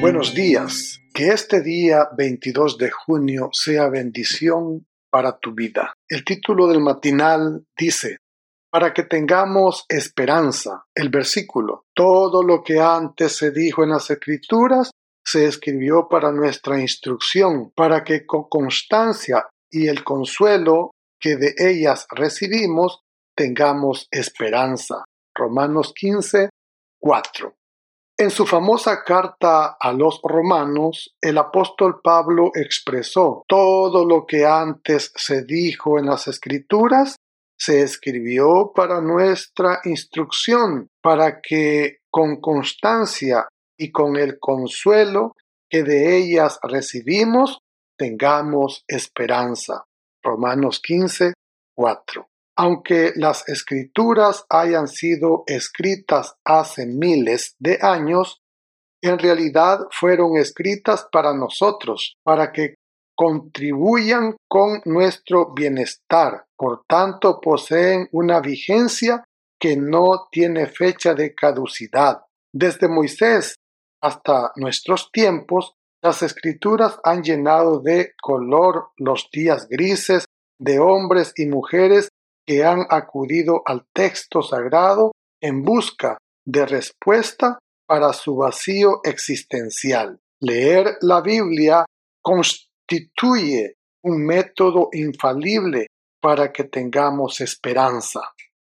Buenos días. Que este día 22 de junio sea bendición para tu vida. El título del matinal dice, para que tengamos esperanza. El versículo, todo lo que antes se dijo en las escrituras se escribió para nuestra instrucción, para que con constancia y el consuelo que de ellas recibimos tengamos esperanza. Romanos 15, 4. En su famosa carta a los romanos, el apóstol Pablo expresó todo lo que antes se dijo en las escrituras, se escribió para nuestra instrucción, para que con constancia y con el consuelo que de ellas recibimos, tengamos esperanza. Romanos 15, 4. Aunque las escrituras hayan sido escritas hace miles de años, en realidad fueron escritas para nosotros, para que contribuyan con nuestro bienestar. Por tanto, poseen una vigencia que no tiene fecha de caducidad. Desde Moisés hasta nuestros tiempos, las escrituras han llenado de color los días grises de hombres y mujeres que han acudido al texto sagrado en busca de respuesta para su vacío existencial. Leer la Biblia constituye un método infalible para que tengamos esperanza.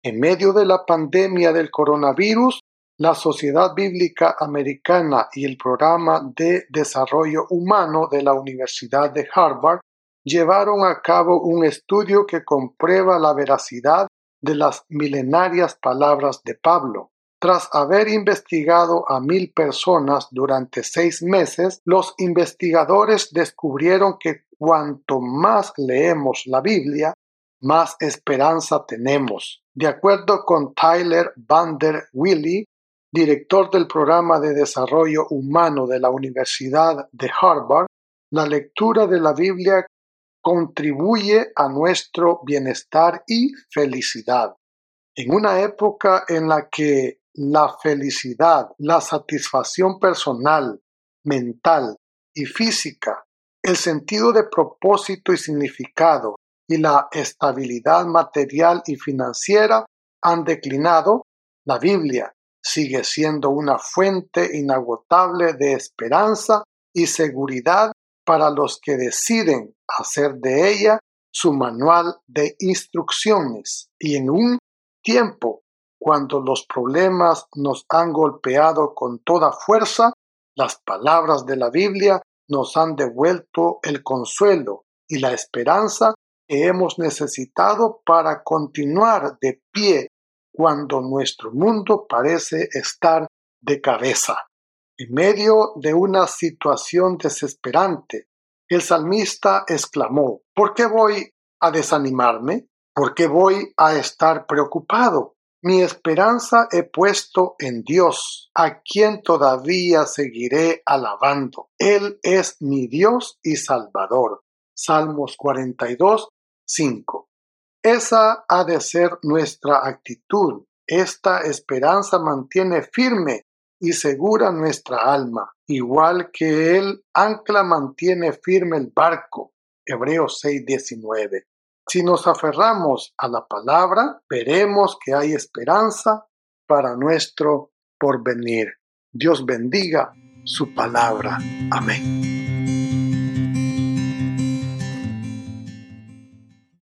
En medio de la pandemia del coronavirus, la Sociedad Bíblica Americana y el Programa de Desarrollo Humano de la Universidad de Harvard llevaron a cabo un estudio que comprueba la veracidad de las milenarias palabras de Pablo. Tras haber investigado a mil personas durante seis meses, los investigadores descubrieron que cuanto más leemos la Biblia, más esperanza tenemos. De acuerdo con Tyler Vander Willy, director del programa de desarrollo humano de la Universidad de Harvard, la lectura de la Biblia contribuye a nuestro bienestar y felicidad. En una época en la que la felicidad, la satisfacción personal, mental y física, el sentido de propósito y significado y la estabilidad material y financiera han declinado, la Biblia sigue siendo una fuente inagotable de esperanza y seguridad para los que deciden hacer de ella su manual de instrucciones y en un tiempo cuando los problemas nos han golpeado con toda fuerza, las palabras de la Biblia nos han devuelto el consuelo y la esperanza que hemos necesitado para continuar de pie cuando nuestro mundo parece estar de cabeza. En medio de una situación desesperante, el salmista exclamó, ¿por qué voy a desanimarme? ¿Por qué voy a estar preocupado? Mi esperanza he puesto en Dios, a quien todavía seguiré alabando. Él es mi Dios y Salvador. Salmos 42, 5. Esa ha de ser nuestra actitud. Esta esperanza mantiene firme y segura nuestra alma, igual que el ancla mantiene firme el barco. Hebreos 6:19. Si nos aferramos a la palabra, veremos que hay esperanza para nuestro porvenir. Dios bendiga su palabra. Amén.